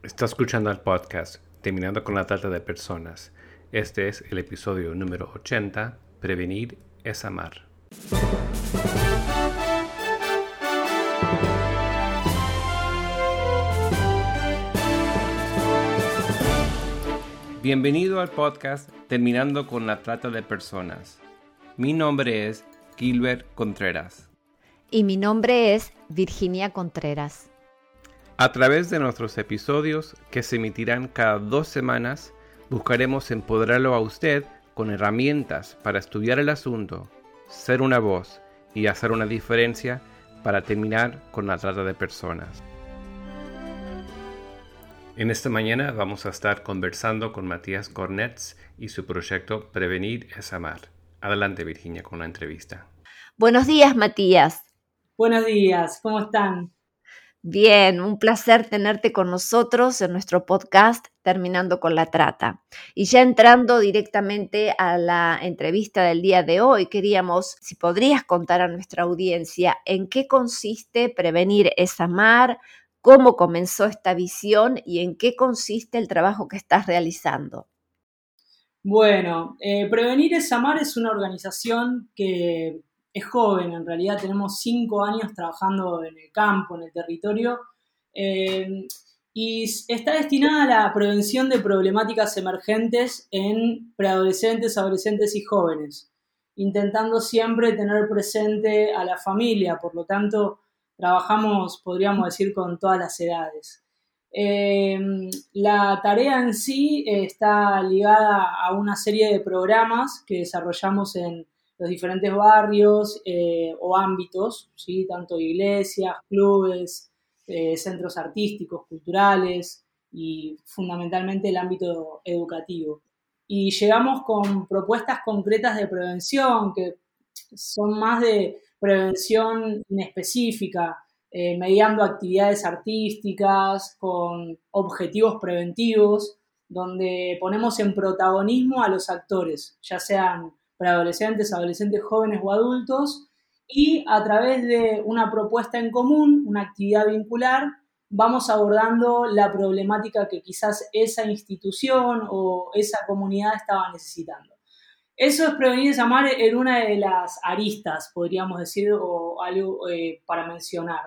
Está escuchando el podcast Terminando con la trata de personas. Este es el episodio número 80, Prevenir es amar. Bienvenido al podcast Terminando con la trata de personas. Mi nombre es Gilbert Contreras. Y mi nombre es Virginia Contreras. A través de nuestros episodios, que se emitirán cada dos semanas, buscaremos empoderarlo a usted con herramientas para estudiar el asunto, ser una voz y hacer una diferencia para terminar con la trata de personas. En esta mañana vamos a estar conversando con Matías Cornets y su proyecto Prevenir es Amar. Adelante Virginia con la entrevista. Buenos días Matías. Buenos días, ¿cómo están? Bien, un placer tenerte con nosotros en nuestro podcast Terminando con la Trata. Y ya entrando directamente a la entrevista del día de hoy, queríamos, si podrías contar a nuestra audiencia en qué consiste Prevenir es Amar, cómo comenzó esta visión y en qué consiste el trabajo que estás realizando. Bueno, eh, Prevenir es Amar es una organización que es joven, en realidad tenemos cinco años trabajando en el campo, en el territorio, eh, y está destinada a la prevención de problemáticas emergentes en preadolescentes, adolescentes y jóvenes, intentando siempre tener presente a la familia, por lo tanto, trabajamos, podríamos decir, con todas las edades. Eh, la tarea en sí está ligada a una serie de programas que desarrollamos en los diferentes barrios eh, o ámbitos, ¿sí? tanto iglesias, clubes, eh, centros artísticos, culturales y fundamentalmente el ámbito educativo. Y llegamos con propuestas concretas de prevención que son más de prevención inespecífica, eh, mediando actividades artísticas con objetivos preventivos, donde ponemos en protagonismo a los actores, ya sean para adolescentes, adolescentes jóvenes o adultos, y a través de una propuesta en común, una actividad vincular, vamos abordando la problemática que quizás esa institución o esa comunidad estaba necesitando. Eso es prevenir y amar en una de las aristas, podríamos decir, o algo eh, para mencionar.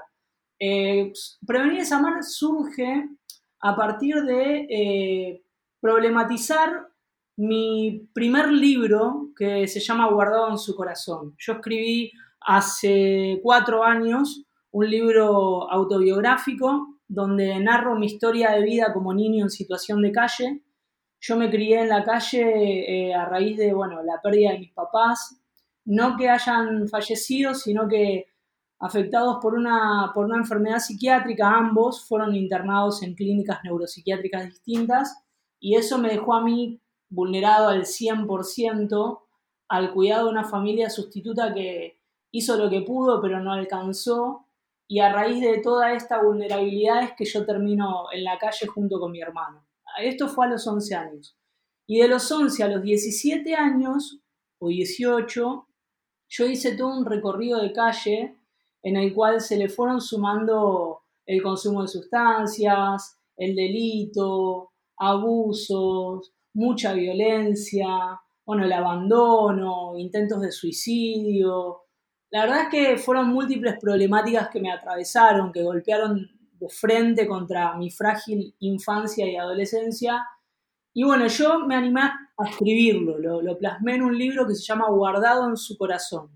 Eh, prevenir y amar surge a partir de eh, problematizar mi primer libro que se llama Guardado en su corazón. Yo escribí hace cuatro años un libro autobiográfico donde narro mi historia de vida como niño en situación de calle. Yo me crié en la calle eh, a raíz de bueno, la pérdida de mis papás, no que hayan fallecido, sino que afectados por una, por una enfermedad psiquiátrica, ambos fueron internados en clínicas neuropsiquiátricas distintas y eso me dejó a mí vulnerado al 100% al cuidado de una familia sustituta que hizo lo que pudo pero no alcanzó y a raíz de toda esta vulnerabilidad es que yo termino en la calle junto con mi hermano. Esto fue a los 11 años. Y de los 11 a los 17 años, o 18, yo hice todo un recorrido de calle en el cual se le fueron sumando el consumo de sustancias, el delito, abusos, mucha violencia, bueno, el abandono, intentos de suicidio. La verdad es que fueron múltiples problemáticas que me atravesaron, que golpearon de frente contra mi frágil infancia y adolescencia. Y bueno, yo me animé a escribirlo, lo, lo plasmé en un libro que se llama Guardado en su corazón.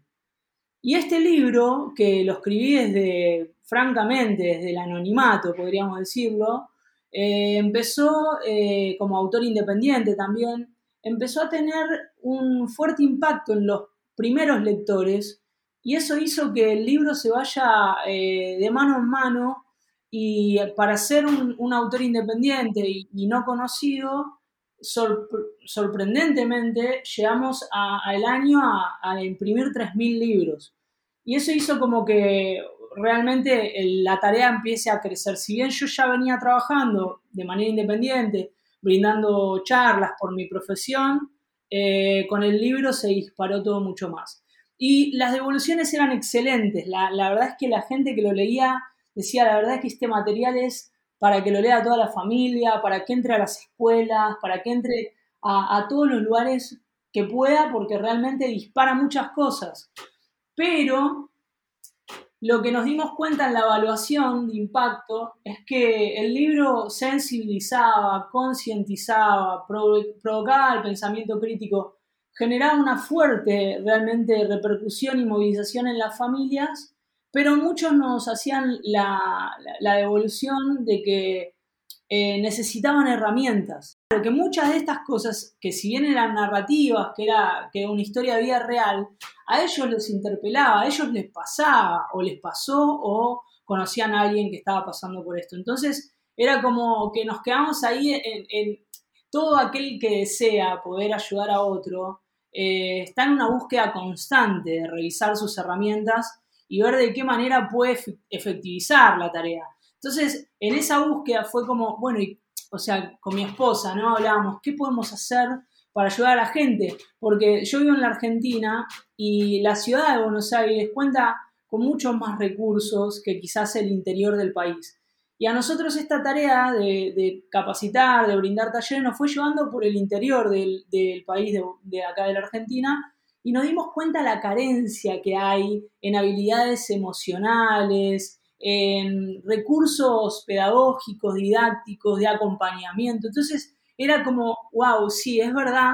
Y este libro, que lo escribí desde, francamente, desde el anonimato, podríamos decirlo, eh, empezó eh, como autor independiente también, empezó a tener un fuerte impacto en los primeros lectores y eso hizo que el libro se vaya eh, de mano en mano y para ser un, autor independiente y, no conocido, sorprendentemente llegamos al año a, a imprimir 3.000 libros. Y eso hizo como que realmente la tarea empiece a crecer. Si bien yo ya venía trabajando de manera independiente, brindando charlas por mi profesión, eh, con el libro se disparó todo mucho más. Y las devoluciones eran excelentes. La, verdad es que la gente que lo leía decía, la verdad es que este material es para que lo lea toda la familia, para que entre a las escuelas, para que entre a, a todos los lugares que pueda, porque realmente dispara muchas cosas. Pero lo que nos dimos cuenta en la evaluación de impacto es que el libro sensibilizaba, concientizaba, provocaba el pensamiento crítico, generaba una fuerte realmente repercusión y movilización en las familias, pero muchos nos hacían la, devolución de que eh, necesitaban herramientas. Que muchas de estas cosas, que si bien eran narrativas, que era, que una historia vida real, a ellos les interpelaba, a ellos les pasaba, o les pasó, o conocían a alguien que estaba pasando por esto. Entonces, era como que nos quedamos ahí en, todo aquel que desea poder ayudar a otro, eh, está en una búsqueda constante de revisar sus herramientas y ver de qué manera puede efectivizar la tarea. Entonces, en esa búsqueda fue como, bueno, o sea, con mi esposa, ¿no? Hablábamos, ¿qué podemos hacer para ayudar a la gente? Porque yo vivo en la Argentina y la ciudad de Buenos Aires cuenta con muchos más recursos que quizás el interior del país. Y a nosotros esta tarea de, capacitar, de brindar talleres, nos fue llevando por el interior del, país, de, de, acá de la Argentina, y nos dimos cuenta la carencia que hay en habilidades emocionales, en recursos pedagógicos, didácticos, de acompañamiento. Entonces era como, wow, sí, es verdad,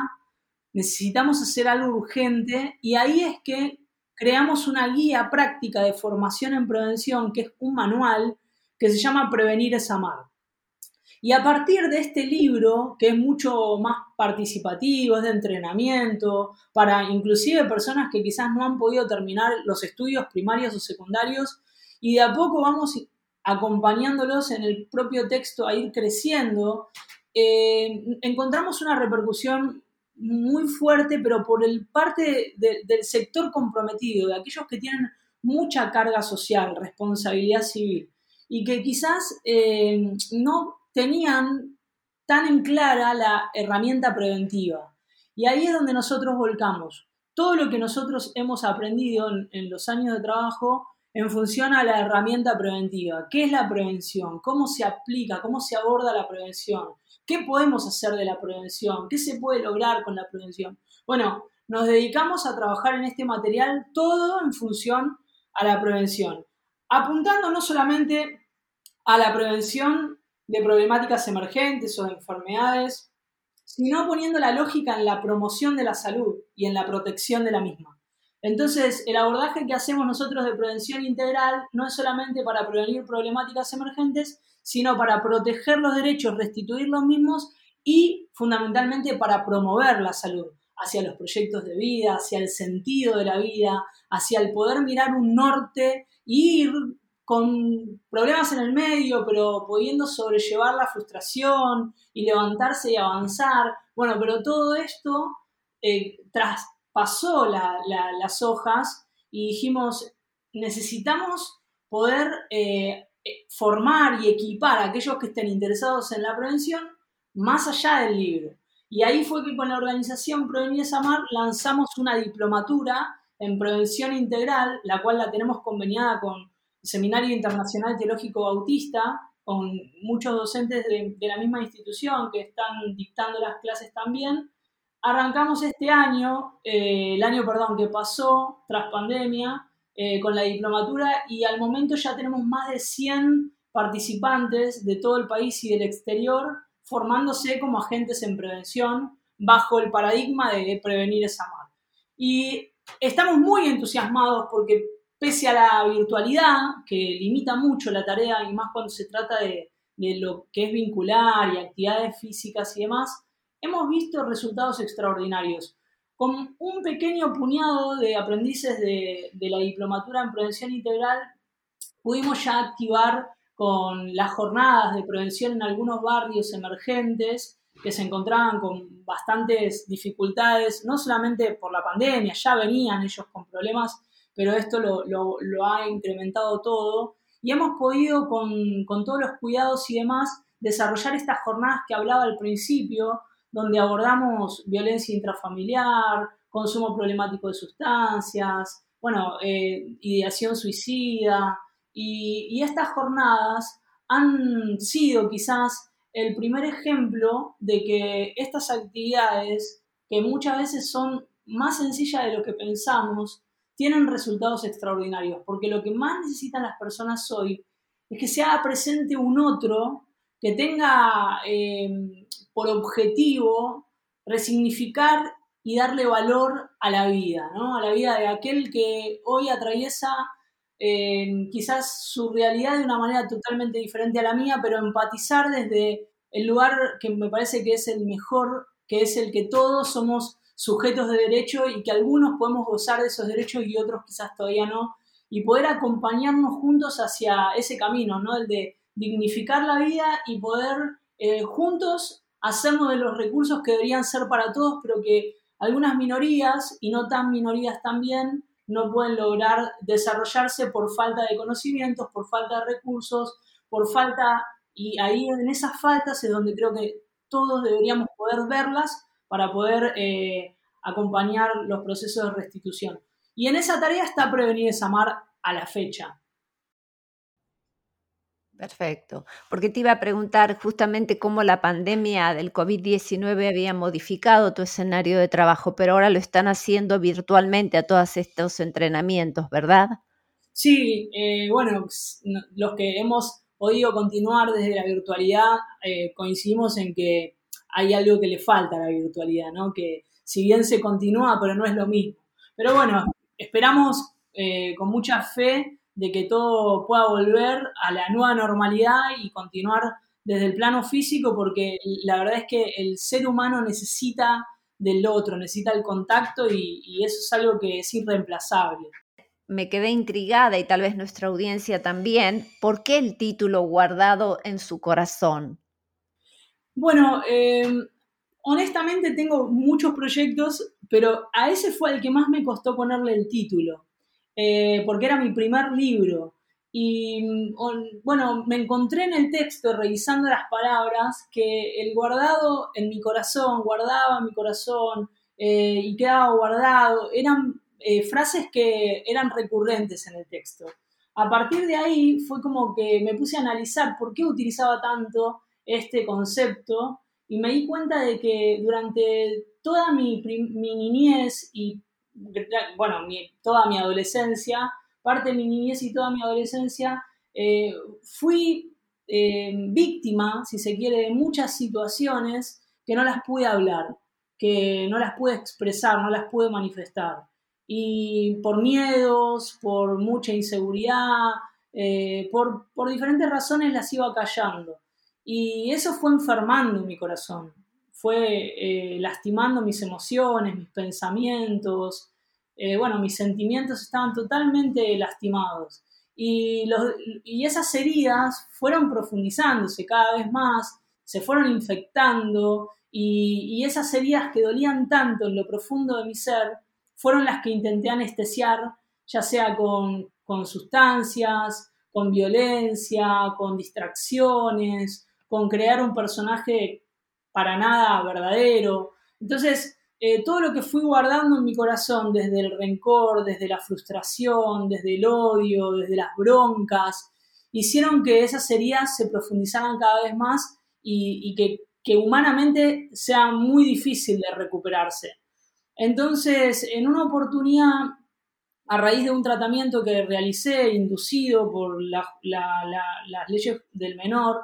necesitamos hacer algo urgente y ahí es que creamos una guía práctica de formación en prevención, que es un manual que se llama Prevenir es amar. Y a partir de este libro, que es mucho más participativo, es de entrenamiento, para inclusive personas que quizás no han podido terminar los estudios primarios o secundarios, y de a poco vamos acompañándolos en el propio texto a ir creciendo, eh, encontramos una repercusión muy fuerte, pero por el parte del sector comprometido, de aquellos que tienen mucha carga social, responsabilidad civil, y que quizás eh, no tenían tan en clara la herramienta preventiva. Y ahí es donde nosotros volcamos. Todo lo que nosotros hemos aprendido en, los años de trabajo en función a la herramienta preventiva. ¿Qué es la prevención? ¿Cómo se aplica? ¿Cómo se aborda la prevención? ¿Qué podemos hacer de la prevención? ¿Qué se puede lograr con la prevención? Bueno, nos dedicamos a trabajar en este material todo en función a la prevención, apuntando no solamente a la prevención de problemáticas emergentes o de enfermedades, sino poniendo la lógica en la promoción de la salud y en la protección de la misma. Entonces, el abordaje que hacemos nosotros de prevención integral no es solamente para prevenir problemáticas emergentes, sino para proteger los derechos, restituir los mismos y fundamentalmente para promover la salud hacia los proyectos de vida, hacia el sentido de la vida, hacia el poder mirar un norte e ir con problemas en el medio, pero pudiendo sobrellevar la frustración y levantarse y avanzar. Bueno, pero todo esto eh, traspasó las hojas y dijimos, necesitamos poder eh, eh, formar y equipar a aquellos que estén interesados en la prevención más allá del libro. Y ahí fue que con la organización Prevenir Samar lanzamos una diplomatura en prevención integral, la cual la tenemos conveniada con Seminario Internacional Teológico Bautista, con muchos docentes de, la misma institución que están dictando las clases también. Arrancamos este año, eh, el año, perdón, que pasó tras pandemia, eh, con la diplomatura y al momento ya tenemos más de 100 participantes de todo el país y del exterior formándose como agentes en prevención bajo el paradigma de prevenir esa amar. Y estamos muy entusiasmados porque pese a la virtualidad, que limita mucho la tarea, y más cuando se trata de, lo que es vincular y actividades físicas y demás, hemos visto resultados extraordinarios. Con un pequeño puñado de aprendices de, la diplomatura en prevención integral, pudimos ya activar con las jornadas de prevención en algunos barrios emergentes que se encontraban con bastantes dificultades, no solamente por la pandemia, ya venían ellos con problemas pero esto lo, ha incrementado todo y hemos podido con, todos los cuidados y demás desarrollar estas jornadas que hablaba al principio, donde abordamos violencia intrafamiliar, consumo problemático de sustancias, bueno, eh, ideación suicida, y, estas jornadas han sido quizás el primer ejemplo de que estas actividades, que muchas veces son más sencillas de lo que pensamos, tienen resultados extraordinarios, porque lo que más necesitan las personas hoy es que se haga presente un otro que tenga eh, por objetivo resignificar y darle valor a la vida, ¿no? A la vida de aquel que hoy atraviesa eh, quizás su realidad de una manera totalmente diferente a la mía, pero empatizar desde el lugar que me parece que es el mejor, que es el que todos somos sujetos de derecho y que algunos podemos gozar de esos derechos y otros quizás todavía no, y poder acompañarnos juntos hacia ese camino, ¿no? El de dignificar la vida y poder eh, juntos hacernos de los recursos que deberían ser para todos, pero que algunas minorías, y no tan minorías también, no pueden lograr desarrollarse por falta de conocimientos, por falta de recursos, por falta, y ahí en esas faltas es donde creo que todos deberíamos poder verlas para poder eh, acompañar los procesos de restitución. Y en esa tarea está Prevenir Desamar a la fecha. Perfecto, porque te iba a preguntar justamente cómo la pandemia del COVID-19 había modificado tu escenario de trabajo, pero ahora lo están haciendo virtualmente a todos estos entrenamientos, ¿verdad? Sí, eh, bueno, los que hemos podido continuar desde la virtualidad eh, coincidimos en que hay algo que le falta a la virtualidad, ¿no? Que si bien se continúa, pero no es lo mismo. Pero bueno, esperamos eh, con mucha fe de que todo pueda volver a la nueva normalidad y continuar desde el plano físico, porque la verdad es que el ser humano necesita del otro, necesita el contacto y, y eso es algo que es irreemplazable. Me quedé intrigada y tal vez nuestra audiencia también, ¿por qué el título guardado en su corazón? Bueno, eh, honestamente tengo muchos proyectos, pero a ese fue el que más me costó ponerle el título, eh, porque era mi primer libro. Y bueno, me encontré en el texto, revisando las palabras, que el guardado en mi corazón, guardaba mi corazón eh, y quedaba guardado, eran eh, frases que eran recurrentes en el texto. A partir de ahí fue como que me puse a analizar por qué utilizaba tanto este concepto y me di cuenta de que durante toda mi, niñez y, bueno, toda mi adolescencia, parte de mi niñez y toda mi adolescencia, eh, fui eh, víctima, si se quiere, de muchas situaciones que no las pude hablar, que no las pude expresar, no las pude manifestar. Y por miedos, por mucha inseguridad, eh, por, por diferentes razones las iba callando. Y eso fue enfermando mi corazón, fue eh, lastimando mis emociones, mis pensamientos, eh, bueno, mis sentimientos estaban totalmente lastimados. Y, y esas heridas fueron profundizándose cada vez más, se fueron infectando y, y, esas heridas que dolían tanto en lo profundo de mi ser fueron las que intenté anestesiar, ya sea con, con sustancias, con violencia, con distracciones, con crear un personaje para nada verdadero. Entonces, eh, todo lo que fui guardando en mi corazón, desde el rencor, desde la frustración, desde el odio, desde las broncas, hicieron que esas heridas se profundizaran cada vez más y, que, que, humanamente sea muy difícil de recuperarse. Entonces, en una oportunidad, a raíz de un tratamiento que realicé, inducido por las leyes del menor,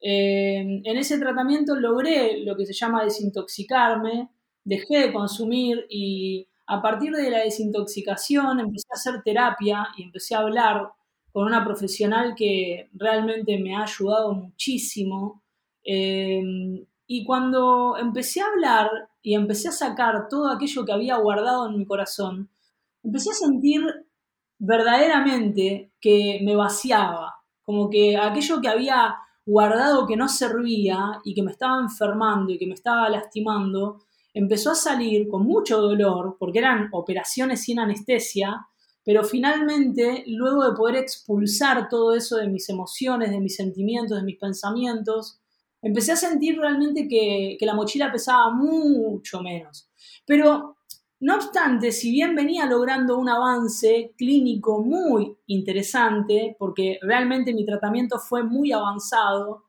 eh, en ese tratamiento logré lo que se llama desintoxicarme, dejé de consumir y a partir de la desintoxicación empecé a hacer terapia y empecé a hablar con una profesional que realmente me ha ayudado muchísimo. Eh, y cuando empecé a hablar y empecé a sacar todo aquello que había guardado en mi corazón, empecé a sentir verdaderamente que me vaciaba, como que aquello que había guardado que no servía y que me estaba enfermando y que me estaba lastimando, empezó a salir con mucho dolor, porque eran operaciones sin anestesia, pero finalmente, luego de poder expulsar todo eso de mis emociones, de mis sentimientos, de mis pensamientos, empecé a sentir realmente que, la mochila pesaba mucho menos. Pero No obstante, si bien venía logrando un avance clínico muy interesante, porque realmente mi tratamiento fue muy avanzado,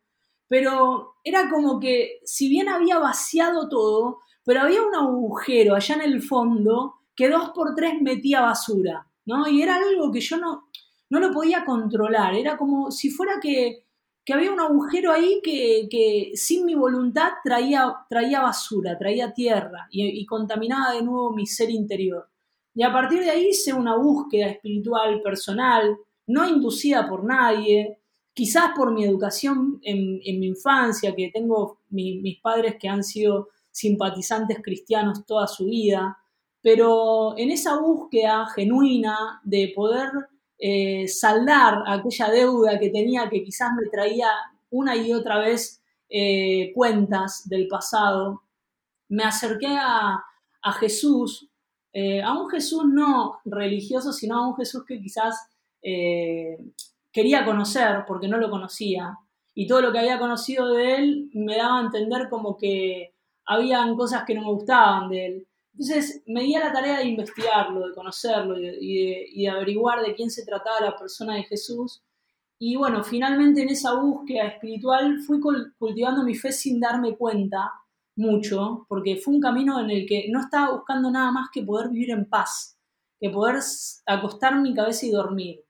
pero era como que si bien había vaciado todo, pero había un agujero allá en el fondo que dos por tres metía basura, ¿no? Y era algo que yo no, no lo podía controlar, era como si fuera que, había un agujero ahí que, sin mi voluntad traía, traía basura, traía tierra y, contaminaba de nuevo mi ser interior. Y a partir de ahí hice una búsqueda espiritual personal, no inducida por nadie, quizás por mi educación en, mi infancia, que tengo mis padres que han sido simpatizantes cristianos toda su vida, pero en esa búsqueda genuina de poder eh, saldar aquella deuda que tenía que quizás me traía una y otra vez eh, cuentas del pasado, me acerqué a, Jesús, eh, a un Jesús no religioso, sino a un Jesús que quizás quería conocer porque no lo conocía. Y todo lo que había conocido de él me daba a entender como que habían cosas que no me gustaban de él. Entonces me di a la tarea de investigarlo, de conocerlo y de, averiguar de quién se trataba la persona de Jesús. Y bueno, finalmente en esa búsqueda espiritual fui cultivando mi fe sin darme cuenta mucho, porque fue un camino en el que no estaba buscando nada más que poder vivir en paz, que poder acostar mi cabeza y dormir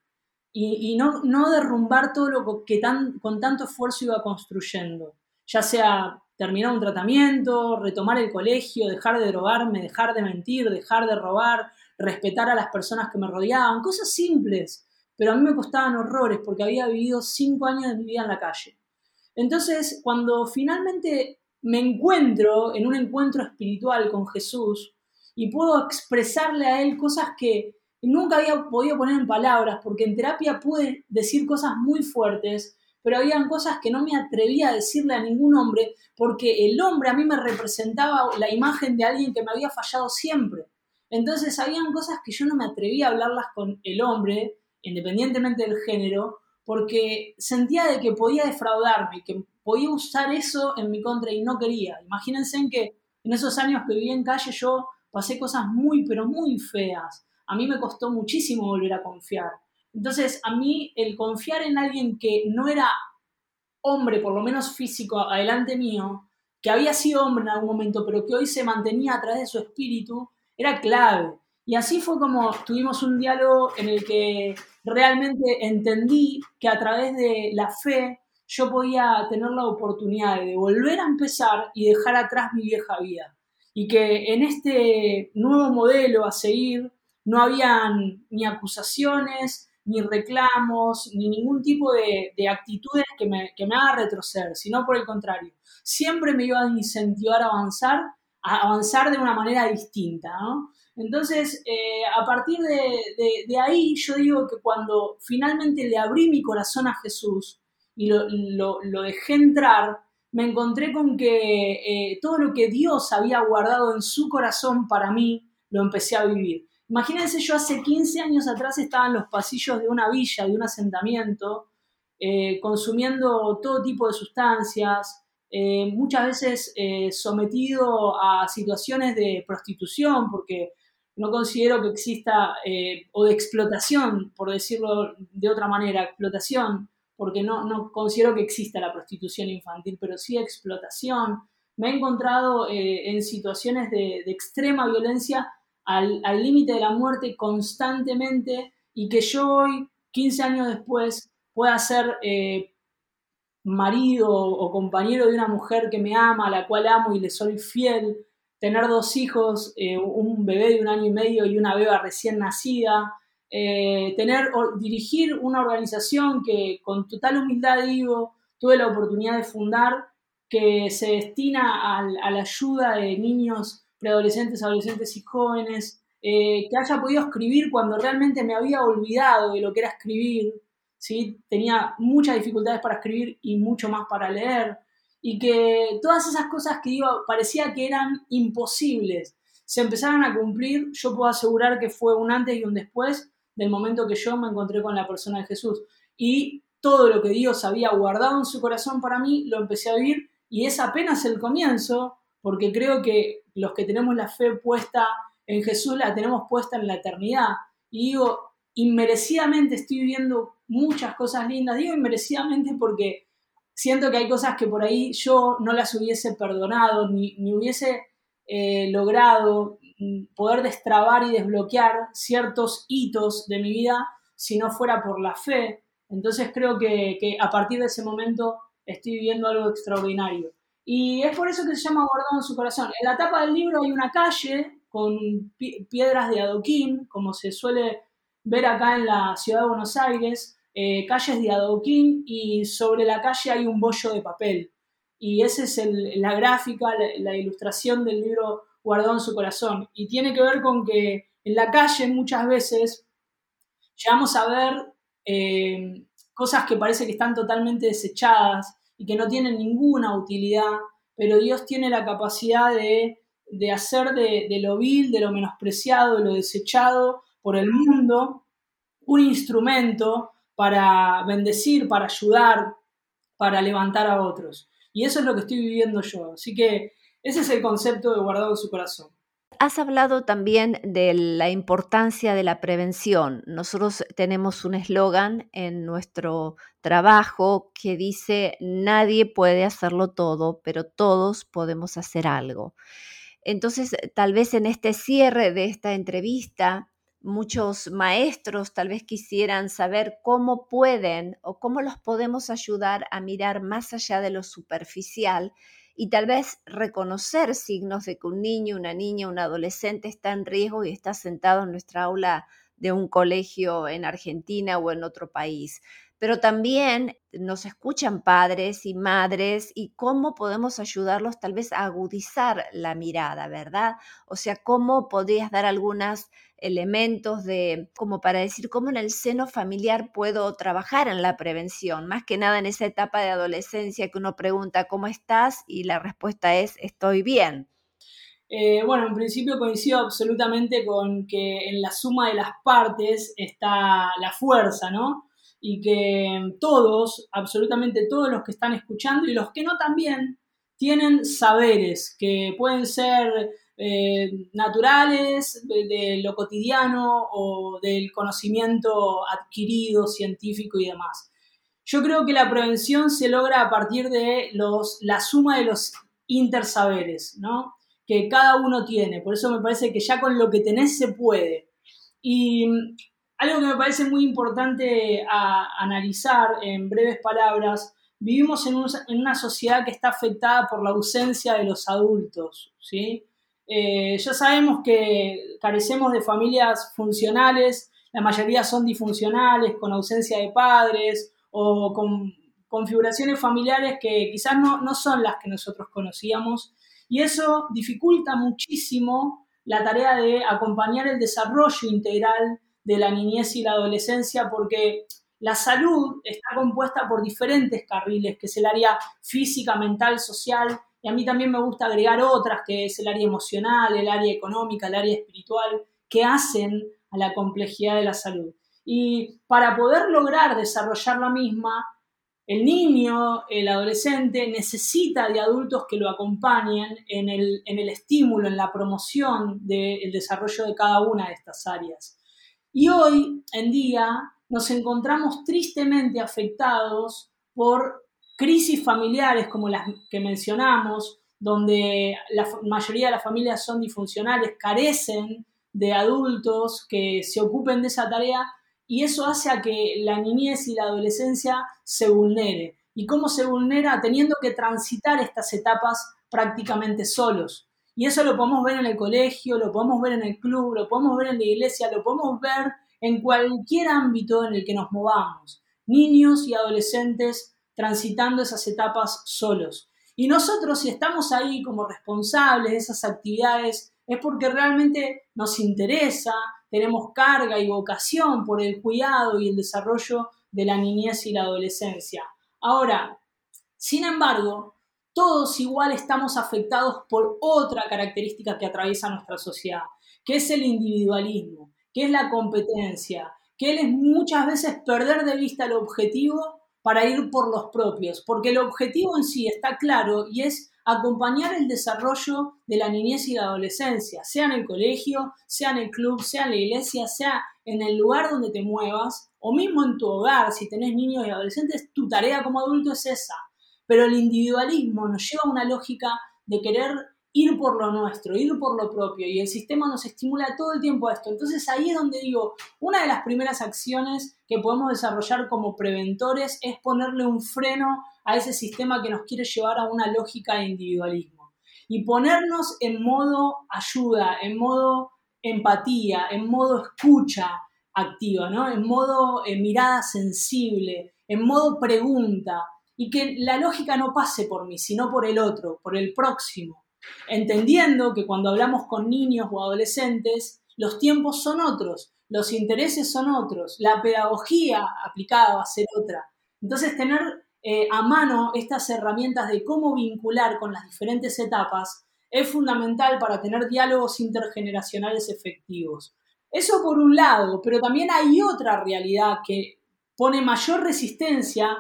y, no, no, derrumbar todo lo que tan, con tanto esfuerzo iba construyendo, ya sea terminar un tratamiento, retomar el colegio, dejar de drogarme, dejar de mentir, dejar de robar, respetar a las personas que me rodeaban, cosas simples, pero a mí me costaban horrores porque había vivido cinco años de mi vida en la calle. Entonces, cuando finalmente me encuentro en un encuentro espiritual con Jesús y puedo expresarle a Él cosas que nunca había podido poner en palabras, porque en terapia pude decir cosas muy fuertes, pero habían cosas que no me atrevía a decirle a ningún hombre, porque el hombre a mí me representaba la imagen de alguien que me había fallado siempre. Entonces habían cosas que yo no me atrevía a hablarlas con el hombre, independientemente del género, porque sentía de que podía defraudarme, que podía usar eso en mi contra y no quería. Imagínense en que en esos años que viví en calle yo pasé cosas muy, pero muy feas a mí me costó muchísimo volver a confiar. Entonces, a mí el confiar en alguien que no era hombre, por lo menos físico, adelante mío, que había sido hombre en algún momento, pero que hoy se mantenía a través de su espíritu, era clave. Y así fue como tuvimos un diálogo en el que realmente entendí que a través de la fe yo podía tener la oportunidad de volver a empezar y dejar atrás mi vieja vida. Y que en este nuevo modelo a seguir no habían ni acusaciones, ni reclamos, ni ningún tipo de, actitudes que me, que me haga retroceder, sino por el contrario, siempre me iba a incentivar a avanzar, a avanzar de una manera distinta, Entonces, eh, a partir de, ahí, yo digo que cuando finalmente le abrí mi corazón a Jesús y lo, dejé entrar, me encontré con que eh, todo lo que Dios había guardado en su corazón para mí, lo empecé a vivir. Imagínense, yo hace 15 años atrás estaba en los pasillos de una villa, de un asentamiento, eh, consumiendo todo tipo de sustancias, eh, muchas veces eh, sometido a situaciones de prostitución, porque no considero que exista, o de explotación, por decirlo de otra manera, explotación, porque no, no considero que exista la prostitución infantil, pero sí explotación. Me he encontrado en situaciones de, de extrema violencia al límite de la muerte constantemente y que yo hoy, 15 años después, pueda ser eh, marido o compañero de una mujer que me ama, a la cual amo y le soy fiel, tener dos hijos, eh, un bebé de un año y medio y una beba recién nacida, eh, tener o dirigir una organización que con total humildad digo, tuve la oportunidad de fundar, que se destina a la ayuda de niños preadolescentes, adolescentes y jóvenes, eh, que haya podido escribir cuando realmente me había olvidado de lo que era escribir, ¿sí? tenía muchas dificultades para escribir y mucho más para leer, y que todas esas cosas que digo parecía que eran imposibles se empezaron a cumplir, yo puedo asegurar que fue un antes y un después del momento que yo me encontré con la persona de Jesús. Y todo lo que Dios había guardado en su corazón para mí, lo empecé a vivir y es apenas el comienzo, porque creo que los que tenemos la fe puesta en Jesús la tenemos puesta en la eternidad. Y digo, inmerecidamente estoy viviendo muchas cosas lindas. Digo inmerecidamente porque siento que hay cosas que por ahí yo no las hubiese perdonado, ni, ni hubiese eh, logrado mm, poder destrabar y desbloquear ciertos hitos de mi vida si no fuera por la fe. Entonces creo que, que a partir de ese momento estoy viviendo algo extraordinario. Y es por eso que se llama Guardado en su corazón. En la tapa del libro hay una calle con piedras de adoquín, como se suele ver acá en la ciudad de Buenos Aires, eh, calles de adoquín y sobre la calle hay un bollo de papel. Y esa es la gráfica, la, ilustración del libro Guardado en su corazón. Y tiene que ver con que en la calle muchas veces llegamos a ver eh, cosas que parece que están totalmente desechadas y que no tienen ninguna utilidad, pero Dios tiene la capacidad de, hacer de, de, lo vil, de lo menospreciado, de lo desechado por el mundo, un instrumento para bendecir, para ayudar, para levantar a otros. Y eso es lo que estoy viviendo yo. Así que ese es el concepto de guardado en su corazón. Has hablado también de la importancia de la prevención. Nosotros tenemos un eslogan en nuestro trabajo que dice, nadie puede hacerlo todo, pero todos podemos hacer algo. Entonces, tal vez en este cierre de esta entrevista, muchos maestros tal vez quisieran saber cómo pueden o cómo los podemos ayudar a mirar más allá de lo superficial y tal vez reconocer signos de que un niño, una niña, un adolescente está en riesgo y está sentado en nuestra aula de un colegio en Argentina o en otro país. Pero también nos escuchan padres y madres y cómo podemos ayudarlos tal vez a agudizar la mirada, ¿verdad? O sea, cómo podrías dar algunas elementos de, como para decir, cómo en el seno familiar puedo trabajar en la prevención, más que nada en esa etapa de adolescencia que uno pregunta, ¿cómo estás? Y la respuesta es, estoy bien. Eh, bueno, en principio coincido absolutamente con que en la suma de las partes está la fuerza, ¿no? Y que todos, absolutamente todos los que están escuchando y los que no también, tienen saberes que pueden ser eh, naturales, de, lo cotidiano o del conocimiento adquirido, científico y demás. Yo creo que la prevención se logra a partir de los, la suma de los intersaberes, ¿no? que cada uno tiene. Por eso me parece que ya con lo que tenés se puede. Y algo que me parece muy importante a analizar en breves palabras, vivimos en, en, una sociedad que está afectada por la ausencia de los adultos, ¿sí? Eh, ya sabemos que carecemos de familias funcionales, la mayoría son disfuncionales, con ausencia de padres o con configuraciones familiares que quizás no, no son las que nosotros conocíamos y eso dificulta muchísimo la tarea de acompañar el desarrollo integral de la niñez y la adolescencia porque la salud está compuesta por diferentes carriles, que es el área física, mental, social y a mí también me gusta agregar otras, que es el área emocional, el área económica, el área espiritual, que hacen a la complejidad de la salud. Y para poder lograr desarrollar la misma, el niño, el adolescente, necesita de adultos que lo acompañen en el, en el estímulo, en la promoción del desarrollo de cada una de estas áreas. Y hoy en día nos encontramos tristemente afectados por crisis familiares como las que mencionamos, donde la mayoría de las familias son disfuncionales, carecen de adultos que se ocupen de esa tarea y eso hace a que la niñez y la adolescencia se vulnere. ¿Y cómo se vulnera? Teniendo que transitar estas etapas prácticamente solos. Y eso lo podemos ver en el colegio, lo podemos ver en el club, lo podemos ver en la iglesia, lo podemos ver en cualquier ámbito en el que nos movamos. Niños y adolescentes transitando esas etapas solos. Y nosotros, si estamos ahí como responsables de esas actividades, es porque realmente nos interesa, tenemos carga y vocación por el cuidado y el desarrollo de la niñez y la adolescencia. Ahora, sin embargo, todos igual estamos afectados por otra característica que atraviesa nuestra sociedad, que es el individualismo, que es la competencia, que es muchas veces perder de vista el objetivo para ir por los propios, porque el objetivo en sí está claro y es acompañar el desarrollo de la niñez y la adolescencia, sea en el colegio, sea en el club, sea en la iglesia, sea en el lugar donde te muevas, o mismo en tu hogar, si tenés niños y adolescentes, tu tarea como adulto es esa. Pero el individualismo nos lleva a una lógica de querer ir por lo nuestro, ir por lo propio, y el sistema nos estimula todo el tiempo a esto. Entonces ahí es donde digo, una de las primeras acciones que podemos desarrollar como preventores es ponerle un freno a ese sistema que nos quiere llevar a una lógica de individualismo. Y ponernos en modo ayuda, en modo empatía, en modo escucha activa, ¿no? En modo eh, mirada sensible, en modo pregunta, y que la lógica no pase por mí, sino por el otro, por el próximo entendiendo que cuando hablamos con niños o adolescentes, los tiempos son otros, los intereses son otros, la pedagogía aplicada va a ser otra. Entonces, tener eh, a mano estas herramientas de cómo vincular con las diferentes etapas es fundamental para tener diálogos intergeneracionales efectivos. Eso por un lado, pero también hay otra realidad que pone mayor resistencia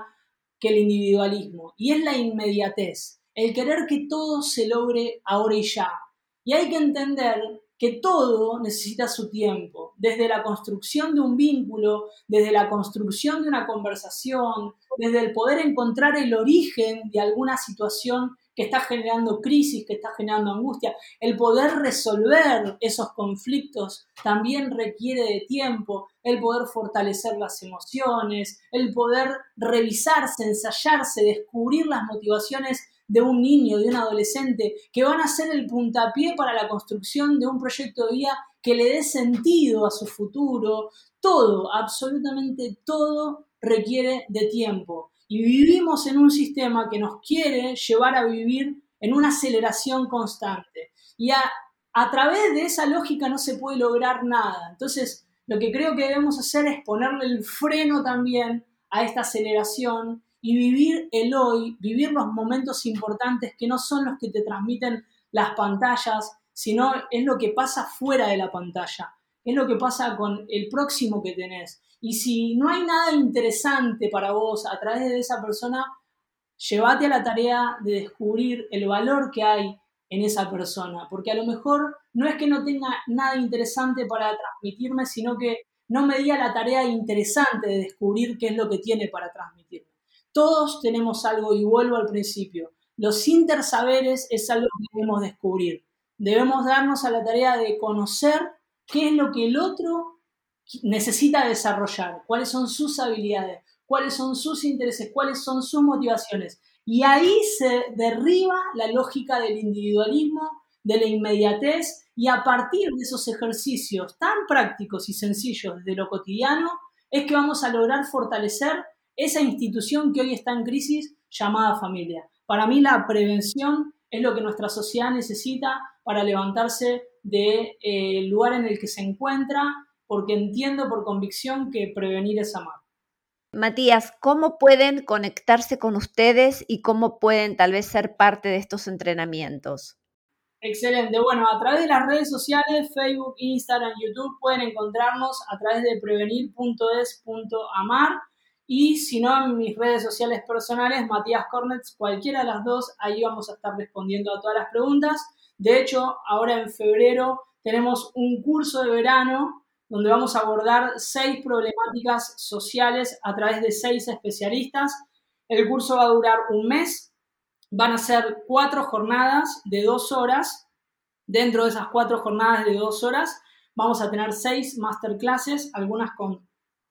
que el individualismo, y es la inmediatez el querer que todo se logre ahora y ya. Y hay que entender que todo necesita su tiempo, desde la construcción de un vínculo, desde la construcción de una conversación, desde el poder encontrar el origen de alguna situación que está generando crisis, que está generando angustia. El poder resolver esos conflictos también requiere de tiempo, el poder fortalecer las emociones, el poder revisarse, ensayarse, descubrir las motivaciones de un niño, de un adolescente, que van a ser el puntapié para la construcción de un proyecto de vida que le dé sentido a su futuro. Todo, absolutamente todo requiere de tiempo. Y vivimos en un sistema que nos quiere llevar a vivir en una aceleración constante. Y a, través de esa lógica no se puede lograr nada. Entonces, lo que creo que debemos hacer es ponerle el freno también a esta aceleración y vivir el hoy, vivir los momentos importantes que no son los que te transmiten las pantallas, sino es lo que pasa fuera de la pantalla, es lo que pasa con el próximo que tenés. Y si no hay nada interesante para vos a través de esa persona, llévate a la tarea de descubrir el valor que hay en esa persona, porque a lo mejor no es que no tenga nada interesante para transmitirme, sino que no me diga la tarea interesante de descubrir qué es lo que tiene para transmitirme. Todos tenemos algo y vuelvo al principio. Los intersaberes es algo que debemos descubrir. Debemos darnos a la tarea de conocer qué es lo que el otro necesita desarrollar, cuáles son sus habilidades, cuáles son sus intereses, cuáles son sus motivaciones. Y ahí se derriba la lógica del individualismo, de la inmediatez, y a partir de esos ejercicios tan prácticos y sencillos de lo cotidiano, es que vamos a lograr fortalecer esa institución que hoy está en crisis llamada familia. Para mí la prevención es lo que nuestra sociedad necesita para levantarse del de, eh, lugar en el que se encuentra, porque entiendo por convicción que prevenir es amar. Matías, ¿cómo pueden conectarse con ustedes y cómo pueden tal vez ser parte de estos entrenamientos? Excelente. Bueno, a través de las redes sociales, Facebook, Instagram, YouTube, pueden encontrarnos a través de prevenir.es.amar y si no, en mis redes sociales personales, Matías Cornets, cualquiera de las dos, ahí vamos a estar respondiendo a todas las preguntas. De hecho, ahora en febrero tenemos un curso de verano donde vamos a abordar seis problemáticas sociales a través de seis especialistas. El curso va a durar un mes, van a ser cuatro jornadas de dos horas. Dentro de esas cuatro jornadas de dos horas vamos a tener seis masterclasses, algunas con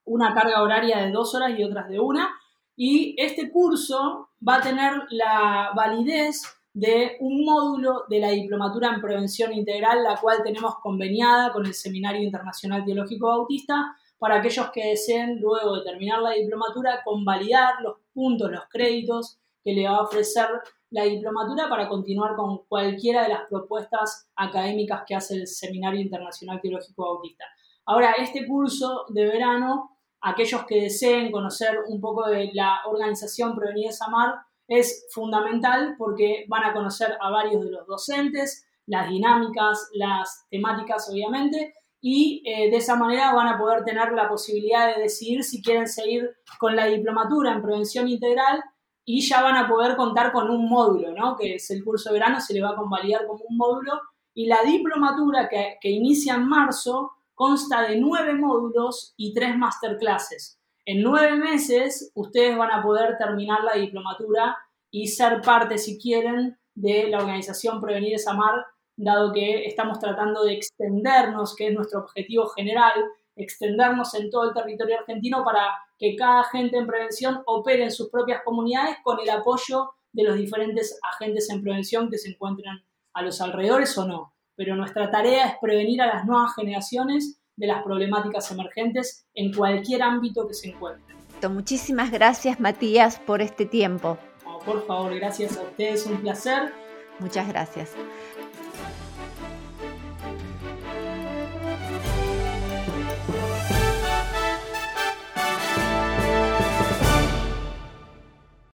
una carga horaria de dos horas y otras de una. Y este curso va a tener la validez de un módulo de la Diplomatura en Prevención Integral, la cual tenemos conveniada con el Seminario Internacional Teológico Bautista, para aquellos que deseen, luego de terminar la diplomatura, convalidar los puntos, los créditos que le va a ofrecer la diplomatura para continuar con cualquiera de las propuestas académicas que hace el Seminario Internacional Teológico Bautista. Ahora, este curso de verano aquellos que deseen conocer un poco de la organización Prevenir Samar, es fundamental porque van a conocer a varios de los docentes, las dinámicas, las temáticas obviamente, y eh, de esa manera van a poder tener la posibilidad de decidir si quieren seguir con la diplomatura en prevención integral y ya van a poder contar con un módulo, ¿no? Que es el curso de verano, se le va a convalidar como un módulo. Y la diplomatura que, que inicia en marzo consta de nueve módulos y tres masterclasses. En nueve meses ustedes van a poder terminar la diplomatura y ser parte, si quieren, de la organización Prevenir es Amar, dado que estamos tratando de extendernos, que es nuestro objetivo general, extendernos en todo el territorio argentino para que cada agente en prevención opere en sus propias comunidades con el apoyo de los diferentes agentes en prevención que se encuentran a los alrededores o no. Pero nuestra tarea es prevenir a las nuevas generaciones de las problemáticas emergentes en cualquier ámbito que se encuentren. Muchísimas gracias Matías por este tiempo. por favor, gracias a ustedes, un placer. Muchas gracias.